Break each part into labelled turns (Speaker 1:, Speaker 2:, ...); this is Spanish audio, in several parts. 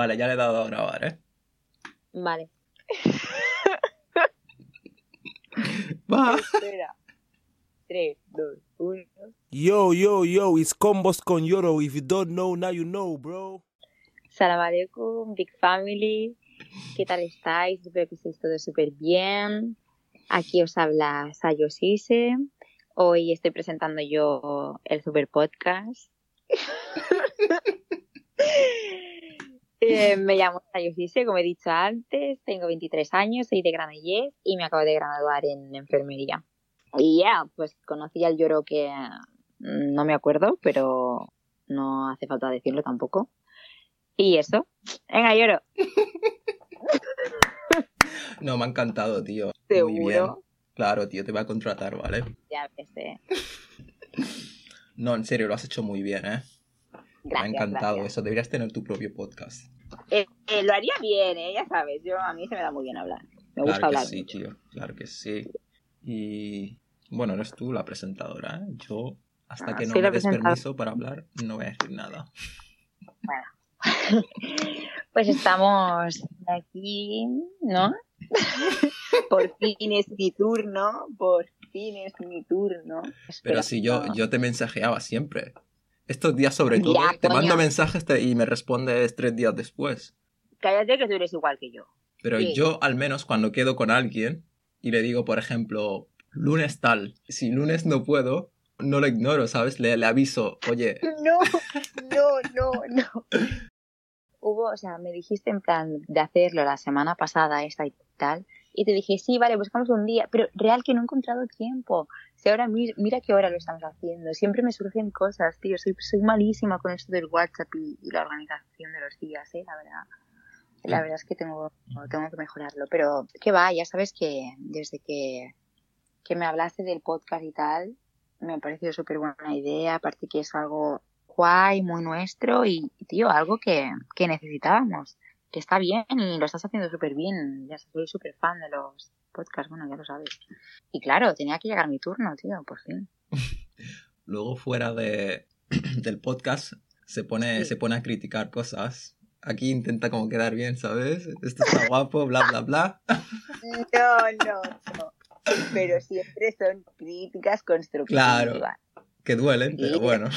Speaker 1: Vale, ya le he dado a grabar, ¿eh?
Speaker 2: Vale.
Speaker 1: Va.
Speaker 2: Espera. 3, 2, 1.
Speaker 3: Yo, yo, yo, it's Combos con Yoro. If you don't know, now you know, bro.
Speaker 2: Salam alaikum, Big Family. ¿Qué tal estáis? Espero que estéis todos súper bien. Aquí os habla Sayo Sise. Hoy estoy presentando yo el Super Podcast. Eh, me llamo Sayo Sise, como he dicho antes. Tengo 23 años, soy de Granollers y me acabo de graduar en enfermería. Y ya, pues conocí al lloro que mm, no me acuerdo, pero no hace falta decirlo tampoco. Y eso. Venga, lloro.
Speaker 1: No, me ha encantado, tío. Muy bien.
Speaker 2: Seguro.
Speaker 1: Claro, tío, te voy a contratar, ¿vale?
Speaker 2: Ya que sé.
Speaker 1: No, en serio, lo has hecho muy bien, ¿eh? Me ha encantado
Speaker 2: gracias.
Speaker 1: eso. Deberías tener tu propio podcast.
Speaker 2: Eh, eh, lo haría bien, ¿eh? ya sabes. Yo a mí se me da muy bien hablar. Me gusta
Speaker 1: claro que
Speaker 2: hablar.
Speaker 1: sí, tío. Claro que sí. Y bueno, eres tú la presentadora, ¿eh? Yo, hasta
Speaker 2: Ah,
Speaker 1: que no me des permiso para hablar, no voy a decir nada.
Speaker 2: Pues estamos aquí, ¿no? por fin es mi turno, por fin es mi turno.
Speaker 1: Pero
Speaker 2: Espera,
Speaker 1: si yo,
Speaker 2: no.
Speaker 1: yo te mensajeaba siempre. Estos días sobre todo, te
Speaker 2: coño.
Speaker 1: mando mensajes y me respondes tres días después.
Speaker 2: Cállate que tú eres igual que yo.
Speaker 1: Pero
Speaker 2: Sí.
Speaker 1: yo al menos cuando quedo con alguien y le digo, por ejemplo, lunes tal, si lunes no puedo, no lo ignoro, ¿sabes? Le, le aviso, oye,
Speaker 2: No, no, no, no. Hubo, o sea, me dijiste en plan de hacerlo la semana pasada, esta y tal, y te dije, sí, vale, buscamos un día, pero real que no he encontrado tiempo. Si ahora mi- mira qué hora lo estamos haciendo, siempre me surgen cosas, tío, soy, soy malísima con esto del WhatsApp y, y la organización de los días, eh, la verdad. La verdad es que tengo, tengo que mejorarlo, pero que va, ya sabes que desde que, que me hablaste del podcast y tal, me ha parecido súper buena idea, aparte que es algo guay, muy nuestro y, tío, algo que, que necesitábamos, que está bien y lo estás haciendo súper bien, ya soy súper fan de los podcasts, bueno, ya lo sabes. Y claro, tenía que llegar mi turno, tío, por fin.
Speaker 1: luego fuera de, del podcast se pone,
Speaker 2: Sí.
Speaker 1: se pone a criticar cosas. Aquí intenta como quedar bien, ¿sabes? Esto está guapo, bla, bla, bla.
Speaker 2: No, no, no. Pero siempre son críticas constructivas.
Speaker 1: Claro. Que duelen, pero bueno.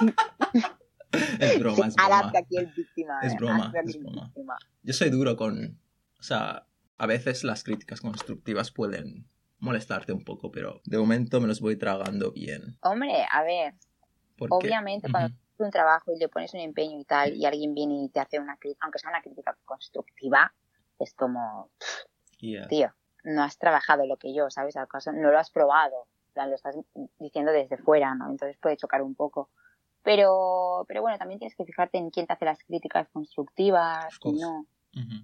Speaker 1: es broma, es broma.
Speaker 2: aquí el víctima.
Speaker 1: Es
Speaker 2: eh,
Speaker 1: broma, es. Yo soy duro con... O sea, a veces las críticas constructivas pueden molestarte un poco, pero de momento me los voy tragando bien.
Speaker 2: Hombre, a ver, obviamente cuando
Speaker 1: Ujú.
Speaker 2: haces un trabajo y le pones un empeño y tal, y alguien viene y te hace una crítica, aunque sea una crítica constructiva, es como,
Speaker 1: Yeah.
Speaker 2: tío, no has trabajado lo que yo, ¿sabes? Al caso, no lo has probado, lo estás diciendo desde fuera, ¿no? Entonces puede chocar un poco. Pero, pero bueno, también tienes que fijarte en quién te hace las críticas constructivas
Speaker 1: course.
Speaker 2: no.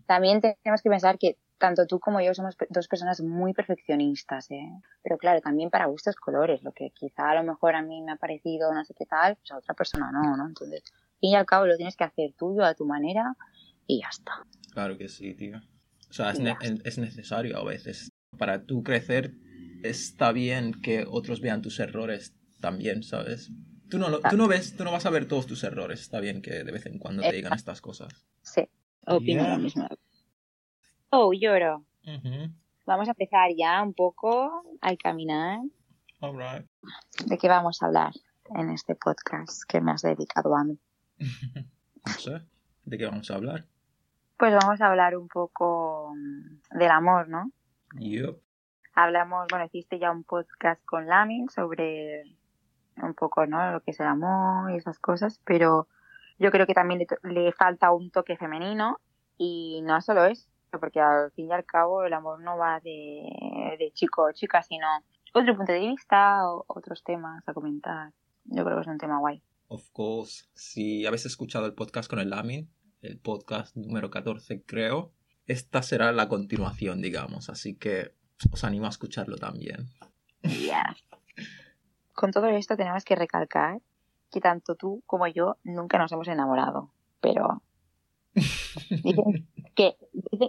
Speaker 2: También tenemos que pensar que tanto tú como yo somos dos personas muy perfeccionistas, ¿eh? Pero claro, también para gustos colores, lo que quizá a lo mejor a mí me ha parecido no sé qué tal, pues a otra persona no, ¿no? Entonces, al fin y al cabo lo tienes que hacer tuyo a tu manera y ya está.
Speaker 1: Claro que sí, tío. O sea, ne- es- es necesario a veces. Para tú crecer, está bien que otros vean tus errores también, ¿sabes? Tú no, lo- tú no ves, tú no vas a ver todos tus errores. Está bien que de vez en cuando te digan estas cosas.
Speaker 2: Sí, opino
Speaker 1: Yeah.
Speaker 2: lo mismo. Oh, lloro. Vamos a empezar ya un poco al caminar.
Speaker 1: Alright.
Speaker 2: ¿De qué vamos a hablar en este podcast que me has dedicado a mí?
Speaker 1: No sé. ¿De qué vamos a hablar?
Speaker 2: Pues vamos a hablar un poco mm, del amor, ¿no?
Speaker 1: Yup.
Speaker 2: hablamos, bueno, hiciste ya un podcast con Lamin sobre un poco, ¿no? Lo que es el amor y esas cosas, pero yo creo que también le, le falta un toque femenino y no solo eso, porque al fin y al cabo el amor no va de, de chico o chica, sino otro punto de vista o otros temas a comentar. Yo creo que es un tema guay.
Speaker 1: Of course. Si habéis escuchado el podcast con el Lamin, el podcast número 14 creo, esta será la continuación, digamos. Así que os animo a escucharlo también.
Speaker 2: Yeah. Con todo esto tenemos que recalcar que tanto tú como yo nunca nos hemos enamorado, pero dicen que,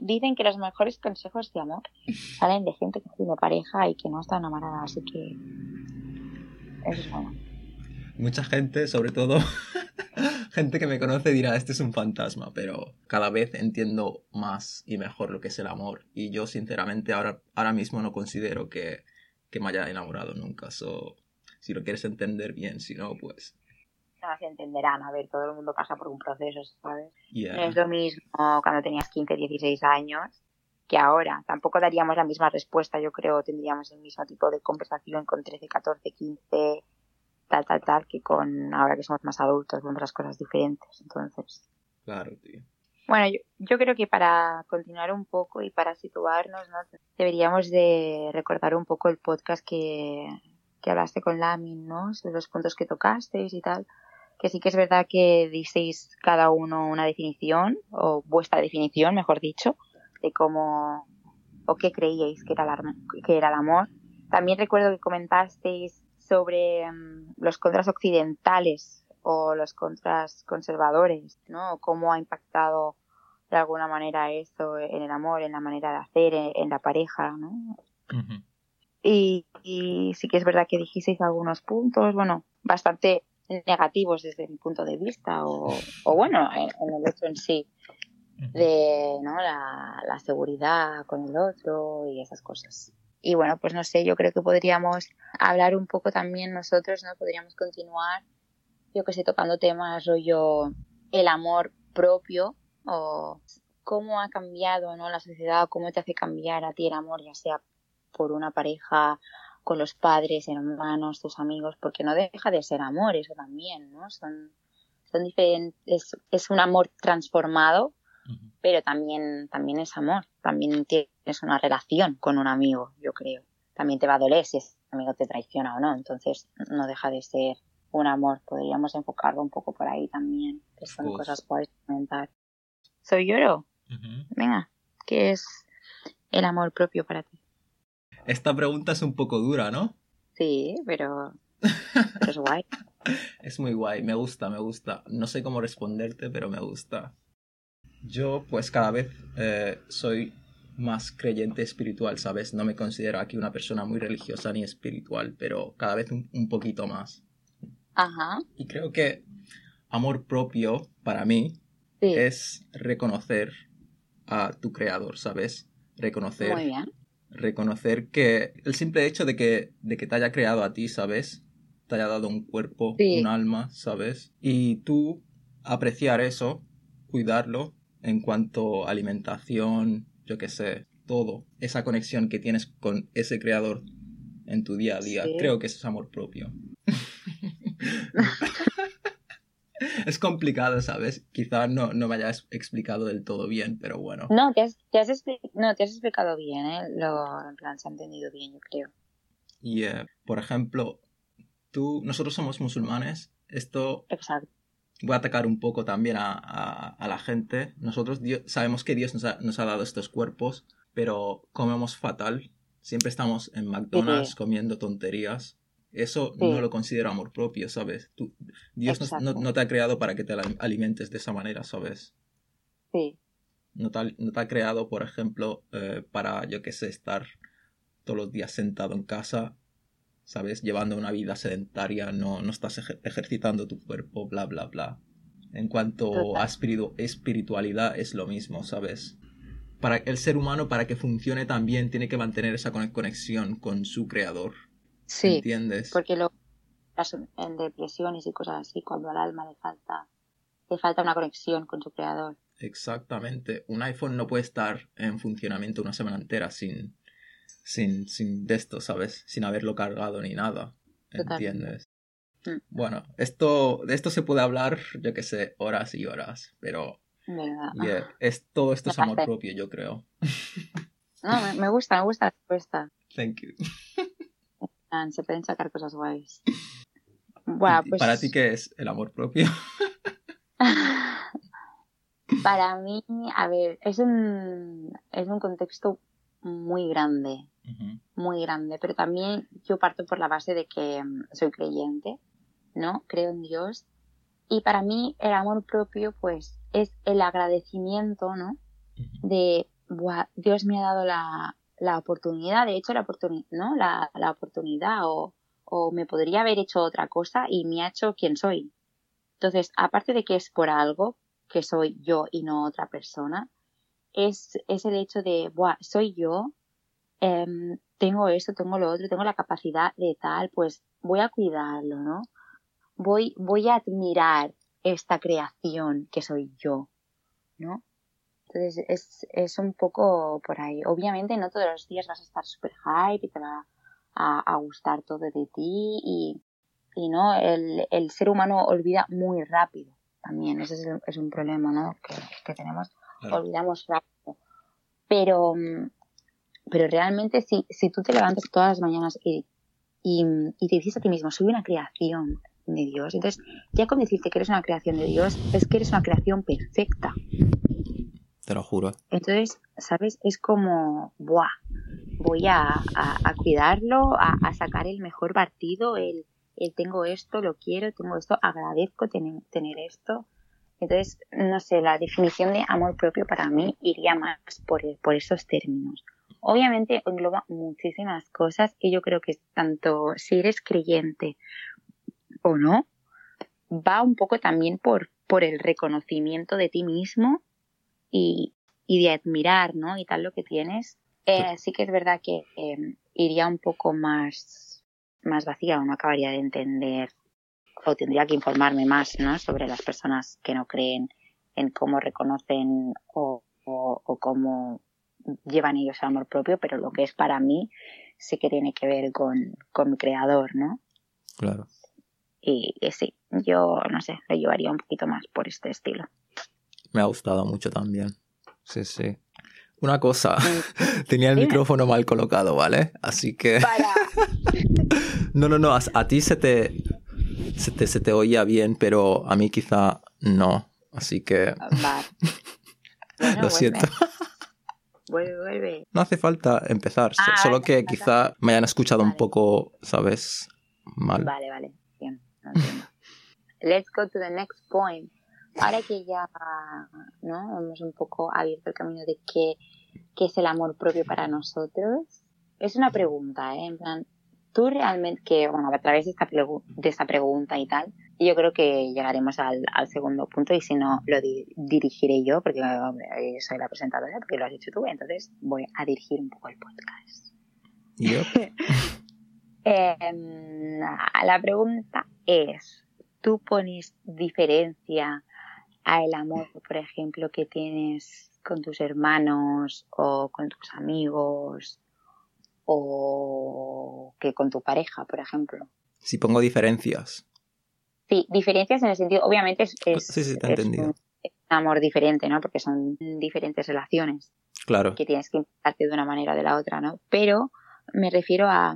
Speaker 2: dicen, que los mejores consejos de amor salen de gente que tiene pareja y que no está enamorada, así que eso es bueno.
Speaker 1: Mucha gente, sobre todo gente que me conoce dirá, este es un fantasma, pero cada vez entiendo más y mejor lo que es el amor. Y yo, sinceramente, ahora, ahora mismo no considero que, que me haya enamorado nunca. So, si lo quieres entender bien, si no, pues...
Speaker 2: No se entenderán, a ver, todo el mundo pasa por un proceso, ¿sabes?
Speaker 1: Yeah.
Speaker 2: No es lo mismo cuando tenías 15, 16 años que ahora. Tampoco daríamos la misma respuesta, yo creo, tendríamos el mismo tipo de conversación con 13, 14, 15, tal, tal, tal, que con ahora que somos más adultos, vemos las cosas diferentes. Entonces,
Speaker 1: Claro, tío.
Speaker 2: bueno, yo, yo creo que para continuar un poco y para situarnos, ¿no? deberíamos de recordar un poco el podcast que, que hablaste con Lamin, ¿no? Sobre los puntos que tocasteis y tal. Que sí que es verdad que disteis cada uno una definición, o vuestra definición, mejor dicho, de cómo o qué creíais que era el, ar- que era el amor. También recuerdo que comentasteis sobre mm, los contras occidentales o los contras conservadores, ¿no? Cómo ha impactado de alguna manera eso en el amor, en la manera de hacer, en, en la pareja, ¿no? Y, y sí que es verdad que dijisteis algunos puntos, bueno, bastante negativos desde mi punto de vista, o, o bueno, en, en el hecho en sí, de ¿no? la, la seguridad con el otro y esas cosas. Y bueno, pues no sé, yo creo que podríamos hablar un poco también nosotros, ¿no? Podríamos continuar, yo que sé, tocando temas rollo el amor propio o cómo ha cambiado, ¿no? La sociedad, cómo te hace cambiar a ti el amor, ya sea por una pareja, con los padres, hermanos, tus amigos, porque no deja de ser amor, eso también, ¿no? Son, son diferentes, es un amor transformado, pero también, también es amor, también tienes una relación con un amigo, yo creo. También te va a doler si ese amigo te traiciona o no, entonces no deja de ser un amor. Podríamos enfocarlo un poco por ahí también, que son
Speaker 1: course.
Speaker 2: cosas de comentar. Soy lloro,
Speaker 1: Ujú.
Speaker 2: venga, ¿qué es el amor propio para ti?
Speaker 1: Esta pregunta es un poco dura, ¿no?
Speaker 2: Sí, pero, pero es guay.
Speaker 1: Es muy guay, me gusta, me gusta. No sé cómo responderte, pero me gusta. Yo, pues cada vez eh, soy más creyente espiritual, ¿sabes? No me considero aquí una persona muy religiosa ni espiritual, pero cada vez un, un poquito más.
Speaker 2: Ajá,
Speaker 1: Y creo que amor propio, para mí,
Speaker 2: sí,
Speaker 1: es reconocer a tu creador, ¿sabes? Reconocer
Speaker 2: muy bien.
Speaker 1: Reconocer que el simple hecho de que, de que te haya creado a ti, ¿sabes? Te haya dado un cuerpo,
Speaker 2: Sí.
Speaker 1: un alma, ¿sabes? Y tú apreciar eso, cuidarlo en cuanto a alimentación, yo qué sé, todo, esa conexión que tienes con ese creador en tu día a día,
Speaker 2: Sí.
Speaker 1: creo que eso es amor propio. es complicado, ¿sabes? Quizá no, no me hayas explicado del todo bien, pero bueno.
Speaker 2: No, te has, te has, expli- no, te has explicado bien, ¿eh? Lo, en plan, se ha entendido bien, yo creo.
Speaker 1: Y, eh, por ejemplo, tú, nosotros somos musulmanes. Esto
Speaker 2: Exacto.
Speaker 1: voy a atacar un poco también a, a- a la gente. Nosotros Dios- sabemos que Dios nos ha, nos ha dado estos cuerpos, pero comemos fatal. Siempre estamos en McDonald's
Speaker 2: Sí.
Speaker 1: comiendo tonterías. Eso
Speaker 2: Sí.
Speaker 1: no lo considero amor propio, ¿sabes? Tú- Dios no, te ha creado para que te al- alimentes de esa manera, ¿sabes?
Speaker 2: Sí,
Speaker 1: No te ha, no te ha creado, por ejemplo, eh, para, yo qué sé, estar todos los días sentado en casa, ¿sabes? Llevando una vida sedentaria, no, no estás ejer- ejercitando tu cuerpo, bla, bla, bla. En cuanto
Speaker 2: Total.
Speaker 1: a espiritu- espiritualidad, es lo mismo, ¿sabes? Para el ser humano, para que funcione también, tiene que mantener esa cone- conexión con su creador.
Speaker 2: Sí,
Speaker 1: ¿Entiendes?
Speaker 2: porque lo en depresiones y cosas así, cuando al alma le falta, le falta una conexión con su creador.
Speaker 1: Exactamente. Un iPhone no puede estar en funcionamiento una semana entera sin, sin, sin de esto, ¿sabes? Sin haberlo cargado ni nada. ¿Entiendes?
Speaker 2: Mm.
Speaker 1: Bueno, esto, de esto se puede hablar, yo que sé, horas y horas, pero es, todo esto es amor propio, yo creo.
Speaker 2: No, me, me gusta, me gusta la respuesta.
Speaker 1: Thank you.
Speaker 2: Se pueden sacar cosas guays. Bueno,
Speaker 1: ¿Y
Speaker 2: pues
Speaker 1: ¿Para ti qué es el amor propio?
Speaker 2: Para mí, a ver, es un, es un contexto muy grande, muy grande, pero también yo parto por la base de que mm, soy creyente, ¿no? Creo en Dios. Y para mí el amor propio, pues, es el agradecimiento, ¿no? De, "Buah, Dios me ha dado la, la oportunidad, de hecho, la oportunidad, ¿no? La, la oportunidad, o, o me podría haber hecho otra cosa y me ha hecho quien soy. Entonces, aparte de que es por algo, que soy yo y no otra persona, es, es el hecho de, Buah, soy yo, em, tengo esto, tengo lo otro, tengo la capacidad de tal, pues voy a cuidarlo, ¿no? Voy, voy a admirar esta creación que soy yo, ¿no? Entonces es, es un poco por ahí. Obviamente no todos los días vas a estar super hype y te va a, a gustar todo de ti y, y no, el, el, ser humano olvida muy rápido también. Ese es, es un problema, ¿no? Que, que tenemos. Claro. Olvidamos rápido. Pero, pero realmente si, si tú te levantas todas las mañanas y, y, y te dices a ti mismo, soy una creación de Dios, entonces ya con decirte que eres una creación de Dios, es que eres una creación perfecta.
Speaker 1: Te lo juro.
Speaker 2: Entonces, ¿sabes? Es como, ¡buah! Voy a, cuidarlo, a, sacar el mejor partido, el, tengo esto, lo quiero, tengo esto, agradezco tener, esto. Entonces, no sé, la definición de amor propio para mí iría más por, esos términos. Obviamente engloba muchísimas cosas y yo creo que tanto si eres creyente o no, va un poco también por el reconocimiento de ti mismo y, y de admirar, ¿no? Y tal lo que tienes. Eh, sí que es verdad que eh, iría un poco más, más vacía o no acabaría de entender o tendría que informarme más, ¿no? Sobre las personas que no creen en cómo reconocen o, o, o cómo llevan ellos el amor propio, pero lo que es para mí sí que tiene que ver con, con mi creador, ¿no?
Speaker 1: Claro.
Speaker 2: Y, y sí, yo no sé, lo llevaría un poquito más por este estilo.
Speaker 1: Me ha gustado mucho también. Sí, sí. Una cosa, tenía el Dime. micrófono mal colocado, ¿vale? Así que...
Speaker 2: Para.
Speaker 1: no, no, no, a, a ti se te, se te, se te oía bien, pero a mí quizá no. Así que...
Speaker 2: Vale. Bueno,
Speaker 1: Lo siento.
Speaker 2: Vuelve, vuelve.
Speaker 1: No hace falta empezar,
Speaker 2: Ah,
Speaker 1: solo
Speaker 2: vale,
Speaker 1: que
Speaker 2: vale.
Speaker 1: quizá me hayan escuchado un poco, ¿sabes? Mal.
Speaker 2: Vale, vale. Bien. Let's go to the next point. Ahora que ya ¿no? hemos un poco abierto el camino de qué, qué es el amor propio para nosotros, es una pregunta, ¿eh? En plan, tú realmente, que bueno, a través de esta, de esta pregunta y tal, yo creo que llegaremos al, al segundo punto y si no, lo di- dirigiré yo, porque hombre, soy la presentadora, porque lo has dicho tú, entonces voy a dirigir un poco el podcast.
Speaker 1: Yep.
Speaker 2: Eh, la pregunta es, ¿tú pones diferencia al amor, por ejemplo, que tienes con tus hermanos o con tus amigos o que con tu pareja, por ejemplo?
Speaker 1: Si pongo diferencias.
Speaker 2: Sí, diferencias en el sentido, obviamente es, es,
Speaker 1: Sí, sí, te he
Speaker 2: es
Speaker 1: entendido.
Speaker 2: un, es un amor diferente, ¿no? Porque son diferentes relaciones.
Speaker 1: Claro.
Speaker 2: que tienes que implicarte de una manera o de la otra, ¿no? Pero me refiero a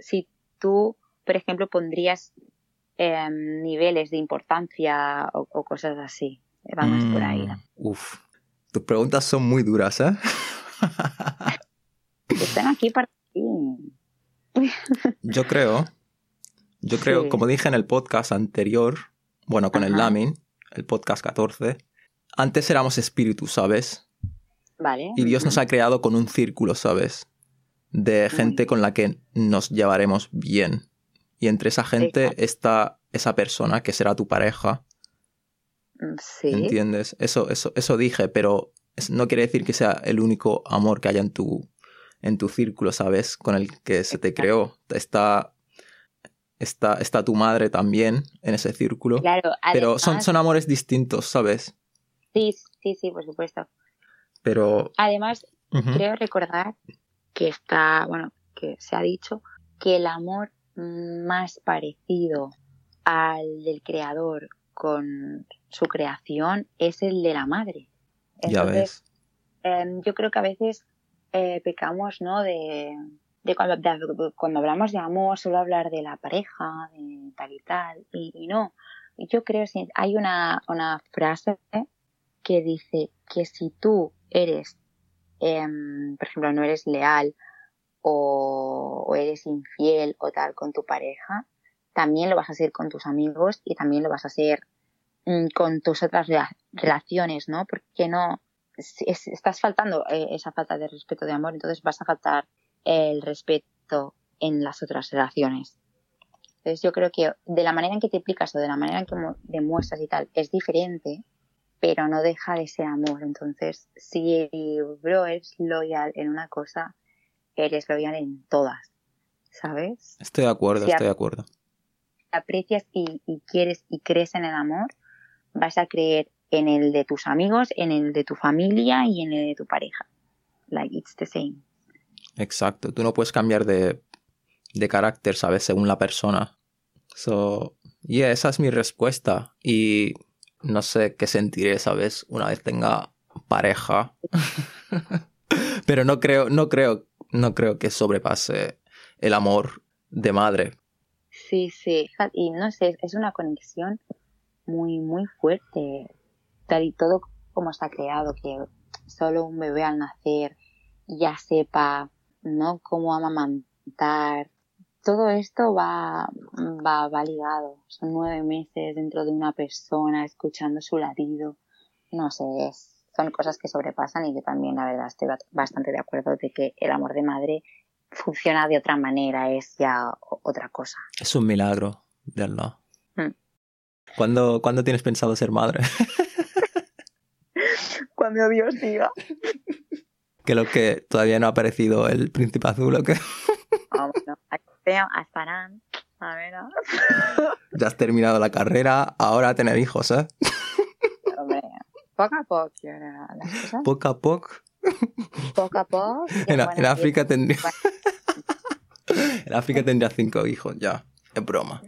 Speaker 2: si tú, por ejemplo, pondrías eh, niveles de importancia o, o, cosas así. Van más por ahí. ¿no?
Speaker 1: Mm, uf. Tus preguntas son muy duras, ¿eh?
Speaker 2: Están aquí para ti.
Speaker 1: Yo creo, yo creo,
Speaker 2: Sí.
Speaker 1: como dije en el podcast anterior, bueno, con el. Lamin, el podcast 14, antes éramos espíritus, ¿sabes?
Speaker 2: Vale.
Speaker 1: Y Dios nos ha creado con un círculo, ¿sabes? De gente con la que nos llevaremos bien. Y entre esa gente
Speaker 2: Exacto.
Speaker 1: está esa persona que será tu pareja,
Speaker 2: Sí.
Speaker 1: ¿entiendes? Eso, eso, eso dije, pero no quiere decir que sea el único amor que haya en tu, en tu círculo, ¿sabes? Con el que se te
Speaker 2: Exacto.
Speaker 1: creó. Está, está, está tu madre también en ese círculo.
Speaker 2: Claro,
Speaker 1: pero son,
Speaker 2: además-
Speaker 1: son amores distintos, ¿sabes?
Speaker 2: Sí, sí, sí, por supuesto.
Speaker 1: Pero...
Speaker 2: Además, creo recordar que está, bueno, que se ha dicho que el amor más parecido al del creador con su creación es el de la madre.
Speaker 1: ya ves.
Speaker 2: eh, yo creo que a veces eh, pecamos, ¿no? De, de cuando, de- cuando hablamos de amor, solo hablar de la pareja, de tal y tal, y, y no. Yo creo que hay una, una frase que dice que si tú eres, em, por ejemplo, no eres leal o, o eres infiel o tal con tu pareja, también lo vas a hacer con tus amigos y también lo vas a hacer con tus otras rela- relaciones, ¿no? Porque no es- es- estás faltando eh, esa falta de respeto de amor, entonces vas a faltar el respeto en las otras relaciones. Entonces yo creo que de la manera en que te explicas o de la manera en que demuestras y tal es diferente, pero no deja de ser amor. Entonces, si bro eres loyal en una cosa, eres loyal en todas, ¿sabes?
Speaker 1: Estoy de acuerdo, estoy de acuerdo.
Speaker 2: Aprecias y, y quieres y crees en el amor, vas a creer en el de tus amigos, en el de tu familia y en el de tu pareja. Like, it's the same.
Speaker 1: Exacto, tú no puedes cambiar de, de carácter, ¿sabes? Según la persona. So, yeah, esa es mi respuesta. Y no sé qué sentiré, ¿sabes? Una vez tenga pareja. Pero no creo, no creo, no creo que sobrepase el amor de madre.
Speaker 2: Sí, sí. Y no sé, es una conexión muy, muy fuerte. Tal y todo como está creado, que solo un bebé al nacer ya sepa, ¿no? Cómo amamantar. Todo esto va, va, va ligado. Son nueve meses dentro de una persona, escuchando su latido. No sé, son cosas que sobrepasan y yo también, la verdad, estoy bastante de acuerdo de que el amor de madre funciona de otra manera, es ya otra cosa.
Speaker 1: Es un milagro de Allah. Hmm. ¿Cuándo, tienes pensado ser madre?
Speaker 2: Cuando Dios diga.
Speaker 1: Que lo que todavía no ha aparecido el príncipe azul o qué.
Speaker 2: Vamos, no. Esperan. A ver.
Speaker 1: Ya has terminado la carrera, ahora a tener hijos, ¿eh?
Speaker 2: Poco a poco,
Speaker 1: Poco a poco.
Speaker 2: Poco a poco.
Speaker 1: En, África tendría. en África tendría cinco hijos, ya. Es broma.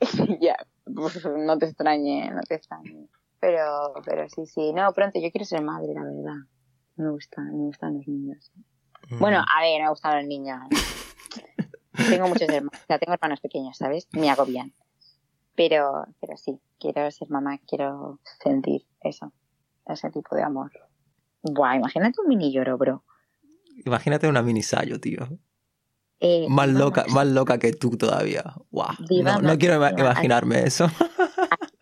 Speaker 2: ya, no te extrañe, no te extrañe. Pero, pero sí, sí. No, pronto, yo quiero ser madre, la verdad. Me gusta, me gustan los niños. Mm. Bueno, a ver, me gustan los niños. tengo muchos hermanos, o sea, tengo hermanos pequeños, ¿sabes? Me agobian. Pero, pero sí, quiero ser mamá, quiero sentir eso, ese tipo de amor. Buah, imagínate un mini lloro, bro.
Speaker 1: Imagínate una mini sayo, tío. Eh, más loca, más loca que tú todavía. Wow. no, no quiero imaginarme eso.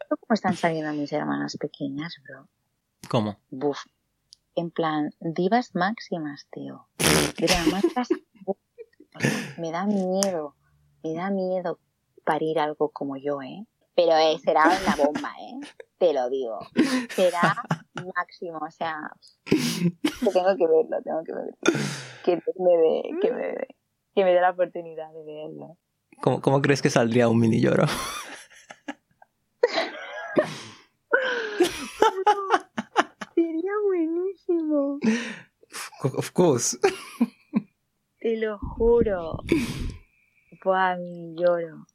Speaker 2: ¿Cómo están saliendo mis hermanas pequeñas, bro?
Speaker 1: ¿Cómo?
Speaker 2: Buf. En plan, divas máximas, tío. me da miedo, me da miedo parir algo como yo, ¿eh? Pero eh, será una bomba, ¿eh? Te lo digo. Será máximo, o sea, tengo que verlo, tengo que verlo. Que me dé, que me dé, que me dé la oportunidad de verlo.
Speaker 1: ¿Cómo, cómo crees que saldría un mini lloro?
Speaker 2: Sería buenísimo.
Speaker 1: Of course.
Speaker 2: Te lo juro. Buah, lloro.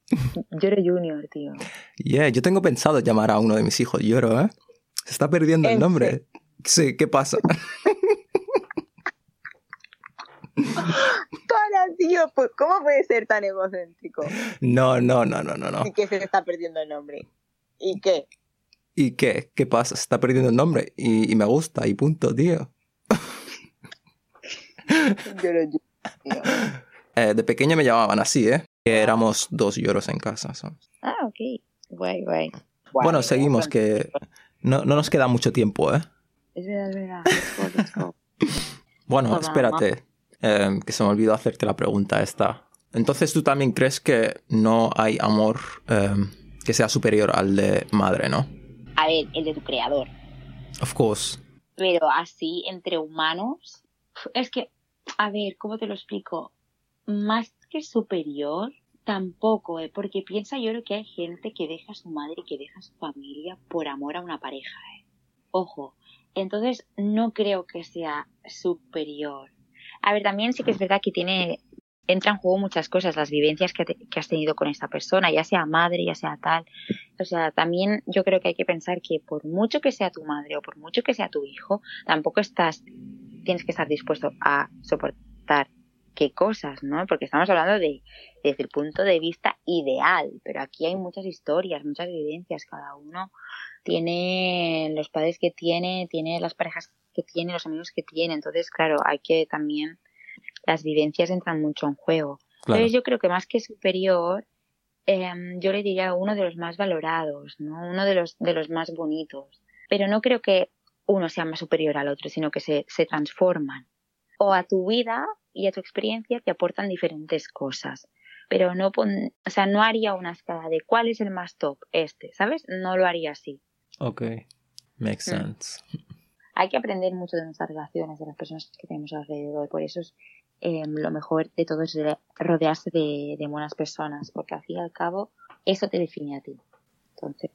Speaker 2: Lloro Junior, tío.
Speaker 1: Yeah, yo tengo pensado llamar a uno de mis hijos Lloro, ¿eh? Se está perdiendo el nombre. Sí, ¿qué pasa?
Speaker 2: Para, tío, pues, ¿cómo puede ser tan egocéntrico?
Speaker 1: No, no, no, no, no, no.
Speaker 2: Y que se está perdiendo el nombre. ¿Y qué?
Speaker 1: ¿Y qué? ¿Qué pasa? Se está perdiendo el nombre y, me gusta y punto, tío.
Speaker 2: Tío.
Speaker 1: Eh, de pequeño me llamaban así, ¿eh? Que éramos dos lloros en casa.
Speaker 2: Ah, ok. Guay, guay.
Speaker 1: Bueno, seguimos, que no, nos queda mucho tiempo,
Speaker 2: ¿eh? Es verdad, es verdad.
Speaker 1: bueno, espérate, em, que se me olvidó hacerte la pregunta esta. Entonces, ¿tú también crees que no hay amor em, que sea superior al de madre, no?
Speaker 2: A ver, el de tu creador.
Speaker 1: Of course.
Speaker 2: Pero así, entre humanos, es que, a ver, ¿cómo te lo explico? más que superior, tampoco, ¿eh? porque piensa yo creo que hay gente que deja a su madre y que deja a su familia por amor a una pareja. ¿eh? Ojo, entonces no creo que sea superior. A ver, también sí que es verdad que tiene entra en juego muchas cosas, las vivencias que, que, has tenido con esta persona, ya sea madre, ya sea tal. O sea, también yo creo que hay que pensar que por mucho que sea tu madre o por mucho que sea tu hijo, tampoco estás, tienes que estar dispuesto a soportar qué cosas, ¿no? Porque estamos hablando de desde el punto de vista ideal, pero aquí hay muchas historias, muchas vivencias, cada uno tiene los padres que tiene, tiene las parejas que tiene, los amigos que tiene, entonces claro, hay que también las vivencias entran mucho en juego. Entonces yo creo que más que superior, em, yo le diría uno de los más valorados, ¿no? Uno de los de los más bonitos, pero no creo que uno sea más superior al otro, sino que se, se transforman o a tu vida y a tu experiencia te aportan diferentes cosas. pero no pon, o sea, no haría una escala de cuál es el más top, este, ¿sabes? No lo haría así.
Speaker 1: Ok, makes
Speaker 2: Mm.
Speaker 1: sense.
Speaker 2: Hay que aprender mucho de nuestras relaciones, de las personas que tenemos alrededor, por eso es eh, lo mejor de todo es rodearse de, de buenas personas, porque al fin y al cabo eso te define a ti. Entonces,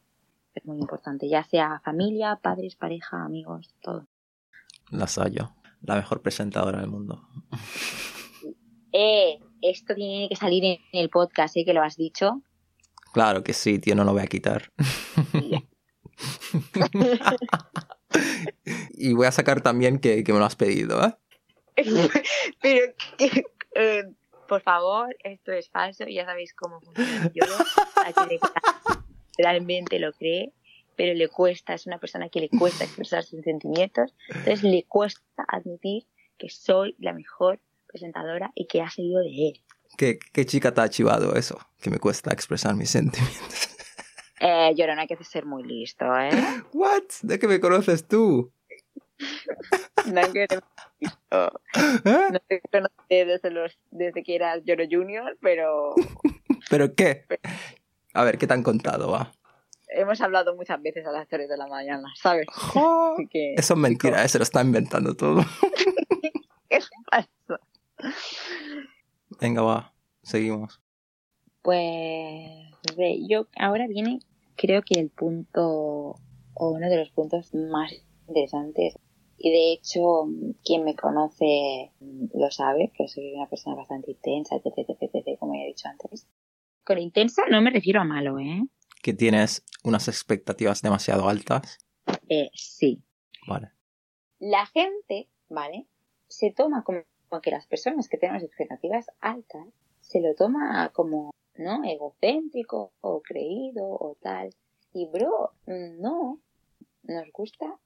Speaker 2: es muy importante, ya sea familia, padres, pareja, amigos, todo.
Speaker 1: La Sayo, la mejor presentadora del mundo.
Speaker 2: Eh, esto tiene que salir en el podcast, ¿eh? Que lo has dicho.
Speaker 1: Claro que sí, tío, no lo voy a quitar. y voy a sacar también que, que me lo has pedido, ¿eh?
Speaker 2: Pero, que, eh, por favor, esto es falso. Ya sabéis cómo funciona yodo. Aquí realmente lo cree, pero le cuesta. Es una persona que le cuesta expresar sus sentimientos. Entonces le cuesta admitir que soy la mejor presentadora y que ha salido de él.
Speaker 1: ¿Qué, qué chica te ha chivado eso? Que me cuesta expresar mis sentimientos.
Speaker 2: Eh, Lloro, no hay que ser muy listo, ¿eh?
Speaker 1: ¿What? ¿De qué me conoces tú?
Speaker 2: No que listo.
Speaker 1: ¿Eh?
Speaker 2: No te conocí desde, los, desde que eras Lloro Junior, pero
Speaker 1: ¿Pero qué? A ver, ¿qué te han contado, va?
Speaker 2: Hemos hablado muchas veces a las 3 de la mañana, ¿sabes? Que,
Speaker 1: Eso es mentira, ¿eh? se lo está inventando todo.
Speaker 2: ¿qué pasa?
Speaker 1: Venga, va, seguimos.
Speaker 2: Pues, ve, yo ahora viene, creo que el punto, o uno de los puntos más interesantes, y de hecho, quien me conoce lo sabe, que soy una persona bastante intensa, etc, etc, etc, como ya he dicho antes. Con intensa no me refiero a malo, ¿eh?
Speaker 1: Que tienes unas expectativas demasiado altas.
Speaker 2: Eh, sí.
Speaker 1: Vale.
Speaker 2: La gente, ¿vale? Se toma como que las personas que tenemos expectativas altas, se lo toma como, ¿no? Egocéntrico o creído o tal. Y bro, no. Nos gusta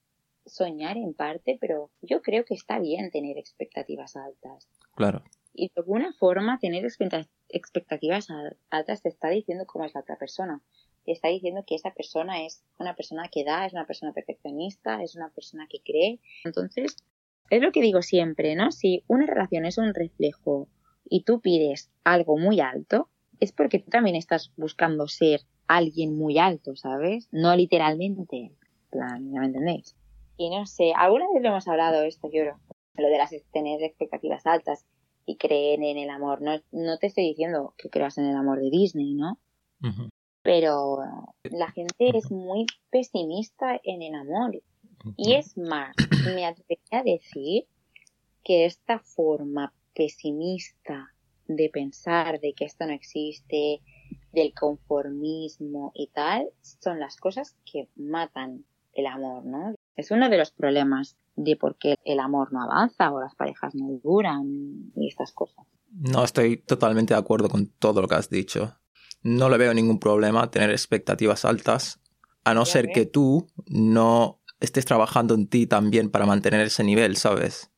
Speaker 2: soñar en parte, pero yo creo que está bien tener expectativas altas.
Speaker 1: Claro.
Speaker 2: Y de alguna forma tener expecta- expectativas al- altas te está diciendo cómo es la otra persona. Está diciendo que esa persona es una persona que da, es una persona perfeccionista, es una persona que cree. Entonces, es lo que digo siempre, ¿no? Si una relación es un reflejo y tú pides algo muy alto, es porque tú también estás buscando ser alguien muy alto, ¿sabes? No literalmente. En plan, ¿ya me entendéis? Y no sé, alguna vez lo hemos hablado esto, lloro. Lo de las tener expectativas altas y creer en el amor. No, no te estoy diciendo que creas en el amor de Disney, ¿no?
Speaker 1: Ujú.
Speaker 2: Pero la gente es muy pesimista en el amor. Y es más, me atrevería a decir que esta forma pesimista de pensar de que esto no existe, del conformismo y tal, son las cosas que matan el amor, ¿no? Es uno de los problemas de por qué el amor no avanza o las parejas no duran y estas cosas.
Speaker 1: No estoy totalmente de acuerdo con todo lo que has dicho. No le veo ningún problema tener expectativas altas, a no ser que tú no estés trabajando en ti también para mantener ese nivel, ¿sabes?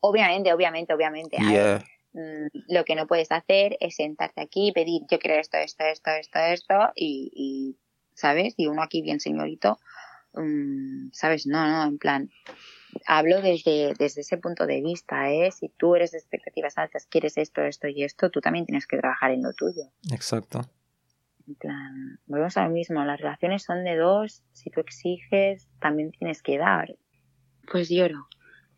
Speaker 2: Obviamente, obviamente, obviamente. Ver, mm, lo que no puedes hacer es sentarte aquí y pedir yo quiero esto, esto, esto, esto, esto y, y, ¿sabes? Y uno aquí bien señorito, mm, ¿sabes? No, no, en plan, hablo desde, desde ese punto de vista, ¿eh? Si tú eres de expectativas altas, quieres esto, esto y esto, tú también tienes que trabajar en lo tuyo.
Speaker 1: exacto.
Speaker 2: En plan, volvemos a lo mismo, las relaciones son de dos, si tú exiges, también tienes que dar. Pues lloro,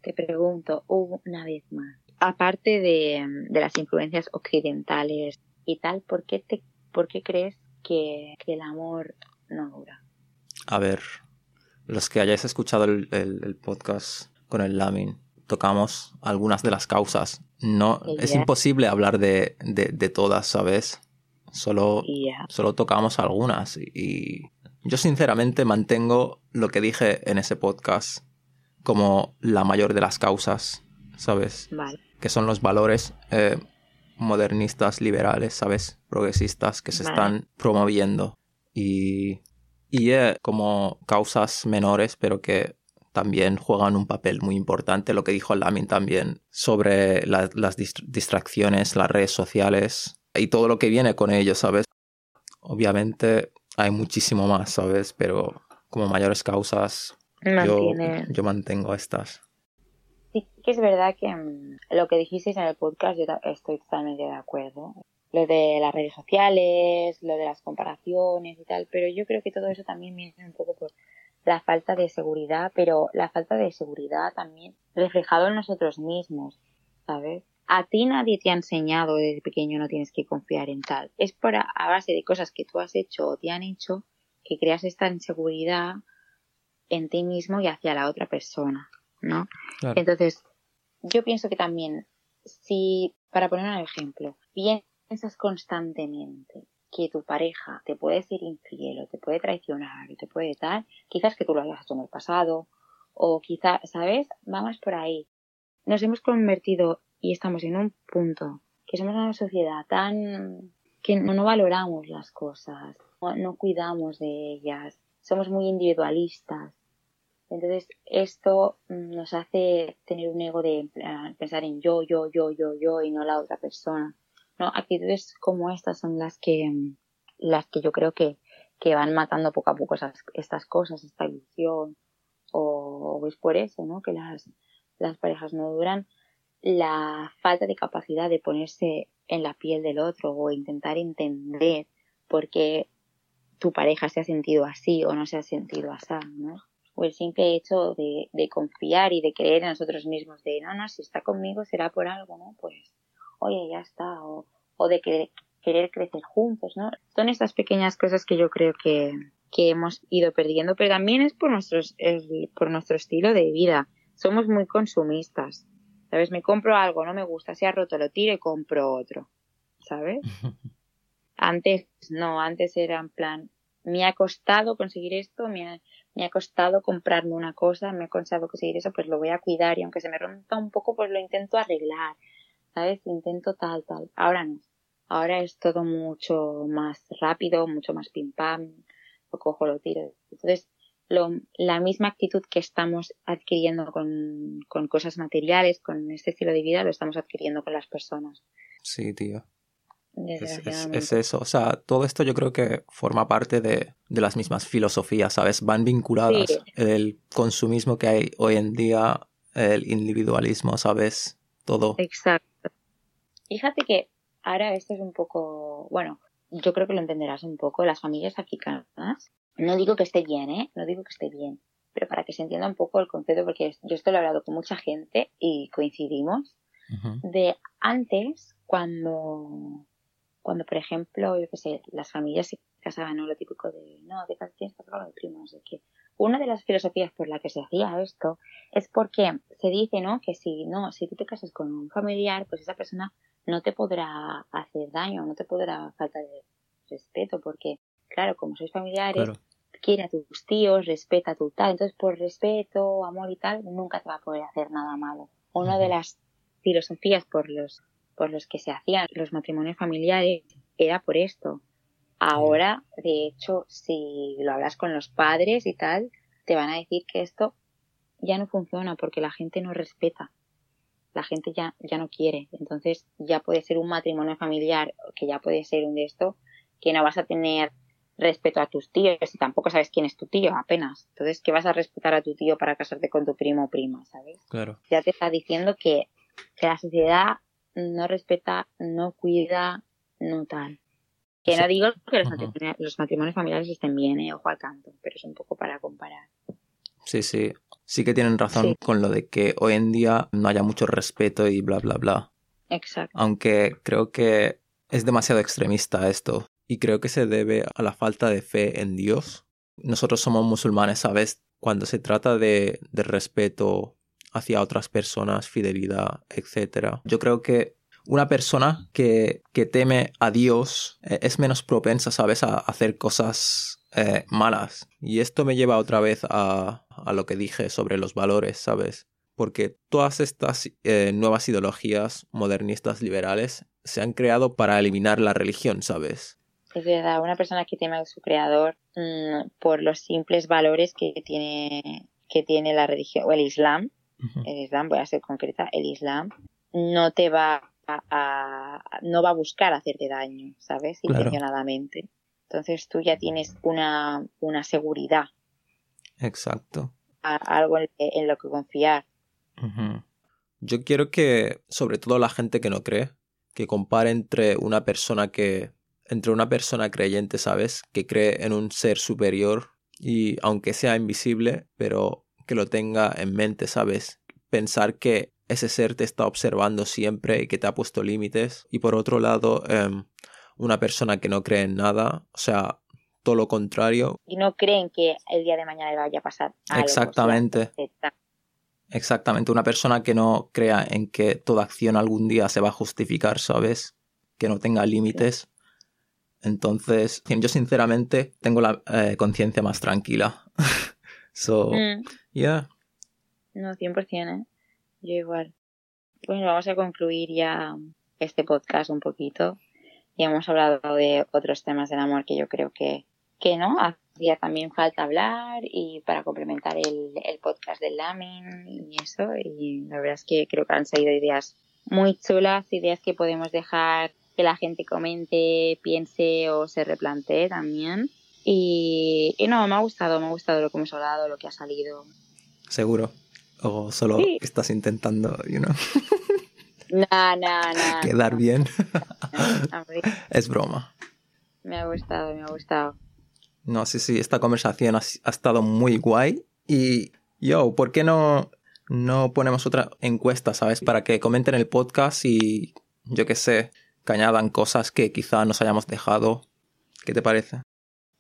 Speaker 2: te pregunto una vez más, aparte de, de las influencias occidentales y tal, ¿por qué, te, por qué crees que, que el amor no dura?
Speaker 1: A ver, los que hayáis escuchado el, el- el podcast con el Lamin, tocamos algunas de las causas. No, es imposible hablar de, de, de todas, ¿sabes? Solo, solo tocamos algunas. Y yo sinceramente mantengo lo que dije en ese podcast como la mayor de las causas, ¿sabes?
Speaker 2: vale.
Speaker 1: que son los valores eh, modernistas, liberales, ¿sabes? Progresistas que se
Speaker 2: Vale.
Speaker 1: están promoviendo. Y, y eh, como causas menores, pero que también juegan un papel muy importante, lo que dijo Lamin también sobre la- las dist- distracciones, las redes sociales y todo lo que viene con ello, ¿sabes? Obviamente hay muchísimo más, ¿sabes? Pero como mayores causas, yo, mantengo estas.
Speaker 2: Sí que es verdad que mm, lo que dijisteis en el podcast yo estoy totalmente de acuerdo. Lo de las redes sociales, lo de las comparaciones y tal, pero yo creo que todo eso también viene un poco por la falta de seguridad, pero la falta de seguridad también reflejado en nosotros mismos, ¿sabes? A ti nadie te ha enseñado desde pequeño no tienes que confiar en tal. Es por a, base de cosas que tú has hecho o te han hecho que creas esta inseguridad en ti mismo y hacia la otra persona, ¿no? Entonces, yo pienso que también, si, para poner un ejemplo, piensas constantemente que tu pareja te puede ser infiel o te puede traicionar o te puede tal, quizás que tú lo hayas hecho en el pasado o quizás, ¿sabes? Vamos por ahí. Nos hemos convertido y estamos en un punto que somos una sociedad tan que no, valoramos las cosas, no cuidamos de ellas, somos muy individualistas entonces, esto mm, nos hace tener un ego de pensar en yo, yo, yo, yo, yo y no la otra persona. ¿No? Actitudes como estas son las que, mm, las que yo creo que, que van matando poco a poco esas, estas cosas, esta ilusión. O, es por eso, ¿no? Que las, las parejas no duran. La falta de capacidad de ponerse en la piel del otro o intentar entender por qué tu pareja se ha sentido así o no se ha sentido así, ¿no? o el simple hecho de, de, confiar y de creer en nosotros mismos, de no, no, si está conmigo será por algo, ¿no? Pues, oye, ya está, o, o de que, querer crecer juntos, ¿no? Son estas pequeñas cosas que yo creo que, que hemos ido perdiendo, pero también es por, nuestros, el, por nuestro estilo de vida. Somos muy consumistas, ¿sabes? Me compro algo, no me gusta, se ha roto, lo tiro y compro otro, ¿sabes? Antes, no, antes era en plan, me ha costado conseguir esto, me ha, me ha costado comprarme una cosa, me ha costado conseguir eso, pues lo voy a cuidar y aunque se me rompa un poco, pues lo intento arreglar, ¿sabes? Intento tal, tal. Ahora no. Ahora es todo mucho más rápido, mucho más pim pam, lo cojo, lo tiro. Entonces, lo, la misma actitud que estamos adquiriendo con, con cosas materiales, con este estilo de vida, lo estamos adquiriendo con las personas.
Speaker 1: Sí, tío. Es, eso, o sea, todo esto yo creo que forma parte de, las mismas filosofías, ¿sabes? Van vinculadas. El consumismo que hay hoy en día, el individualismo, ¿sabes? Todo.
Speaker 2: Exacto. Fíjate que ahora esto es un poco, bueno, yo creo que lo entenderás un poco, las familias africanas. No digo que esté bien, ¿eh? No digo que esté bien, pero para que se entienda un poco el concepto, porque yo esto lo he hablado con mucha gente y coincidimos, de antes, cuando cuando, por ejemplo, yo qué sé, las familias se casaban, ¿no? Lo típico de, no, de tienes que de primos, de que una de las filosofías por la que se hacía esto es porque se dice, ¿no? Que si no, si tú te casas con un familiar, pues esa persona no te podrá hacer daño, no te podrá faltar de respeto, porque, claro, como sois familiares, quiere a tus tíos, respeta a tu tal, entonces por respeto, amor y tal, nunca te va a poder hacer nada malo. Una de las filosofías por los por los que se hacían los matrimonios familiares era por esto. Ahora, de hecho, si lo hablas con los padres y tal, te van a decir que esto ya no funciona porque la gente no respeta. La gente ya, ya no quiere. Entonces ya puede ser un matrimonio familiar, que ya puede ser un de esto, que no vas a tener respeto a tus tíos y tampoco sabes quién es tu tío apenas. Entonces, ¿qué vas a respetar a tu tío para casarte con tu primo o prima, sabes?
Speaker 1: Claro.
Speaker 2: Ya te está diciendo que, que la sociedad no respeta, no cuida, no tal. Que no digo que los, matrimonios, familiares estén bien, eh, ojo al canto, pero es un poco para comparar.
Speaker 1: Sí, sí. Sí que tienen razón con lo de que hoy en día no haya mucho respeto y bla, bla, bla.
Speaker 2: Exacto.
Speaker 1: Aunque creo que es demasiado extremista esto. Y creo que se debe a la falta de fe en Dios. Nosotros somos musulmanes, ¿sabes? Cuando se trata de, de respeto hacia otras personas, fidelidad, etc. Yo creo que una persona que, que teme a Dios eh, es menos propensa, ¿sabes?, a hacer cosas eh, malas. Y esto me lleva otra vez a, a, lo que dije sobre los valores, ¿sabes? Porque todas estas eh, nuevas ideologías modernistas liberales se han creado para eliminar la religión, ¿sabes?
Speaker 2: Es verdad, una persona que teme a su creador mm, por los simples valores que tiene, que tiene la religión o el Islam, el Islam, voy a ser concreta, el Islam no te va a, no va a buscar hacerte daño, ¿sabes? Intencionadamente. Entonces tú ya tienes una, una seguridad.
Speaker 1: Exacto.
Speaker 2: algo en, lo que confiar.
Speaker 1: Yo quiero que, sobre todo la gente que no cree, que compare entre una persona que entre una persona creyente, ¿sabes? Que cree en un ser superior y aunque sea invisible, pero que lo tenga en mente, ¿sabes? Pensar que ese ser te está observando siempre y que te ha puesto límites. Y por otro lado, em, una persona que no cree en nada, o sea, todo lo contrario.
Speaker 2: Y no creen que el día de mañana le vaya a pasar algo.
Speaker 1: Exactamente. Exactamente, una persona que no crea en que toda acción algún día se va a justificar, ¿sabes? Que no tenga límites. Entonces, yo sinceramente tengo la eh, conciencia más tranquila. so, mm. yeah.
Speaker 2: No, 100%, ¿eh? Yo igual. Pues vamos a concluir ya este podcast un poquito. Ya hemos hablado de otros temas del amor que yo creo que, que no, hacía también falta hablar y para complementar el, el podcast del Lamin y eso. Y la verdad es que creo que han salido ideas muy chulas, ideas que podemos dejar que la gente comente, piense o se replantee también. Y, no, me ha gustado, me ha gustado lo que hemos hablado, lo que ha salido.
Speaker 1: ¿Seguro? ¿O solo estás intentando, you know?
Speaker 2: No, no, no.
Speaker 1: Quedar bien. es broma.
Speaker 2: Me ha gustado, me ha gustado.
Speaker 1: No, sí, sí, esta conversación ha, estado muy guay. Y yo, ¿por qué no, no ponemos otra encuesta, sabes? Para que comenten el podcast y yo qué sé, que añadan cosas que quizá nos hayamos dejado. ¿Qué te parece?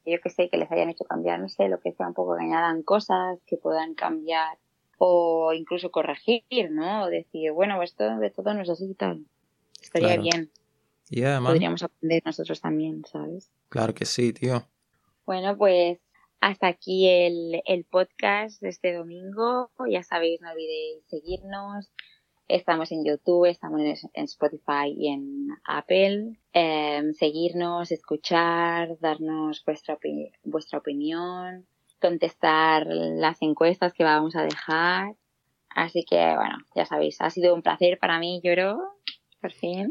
Speaker 2: Yo que sé, que les hayan hecho cambiar, no sé, lo que sea un poco que añadan cosas que puedan cambiar o incluso corregir, ¿no? O decir, bueno, esto de todo no es así y tal. Estaría bien. Podríamos aprender nosotros también, ¿sabes?
Speaker 1: Claro que sí, tío.
Speaker 2: Bueno, pues hasta aquí el, el podcast de este domingo. Ya sabéis, no olvidéis seguirnos, Estamos en YouTube, estamos en, Spotify y en Apple. Em, seguirnos, escuchar, darnos vuestra, vuestra opinión, contestar las encuestas que vamos a dejar. Así que, bueno, ya sabéis, ha sido un placer para mí, lloro, por fin.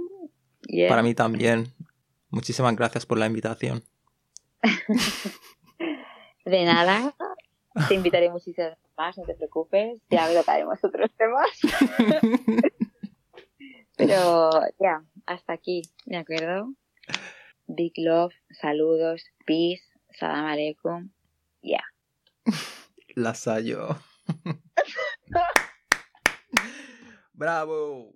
Speaker 1: Para mí también. Muchísimas gracias por la invitación.
Speaker 2: De nada. Te invitaré muchísimas más, no te preocupes. Ya tocaremos otros temas. Pero ya, hasta aquí, ¿de acuerdo? Big love, saludos, peace, salam aleikum. Ya.
Speaker 1: Lasayo. Bravo.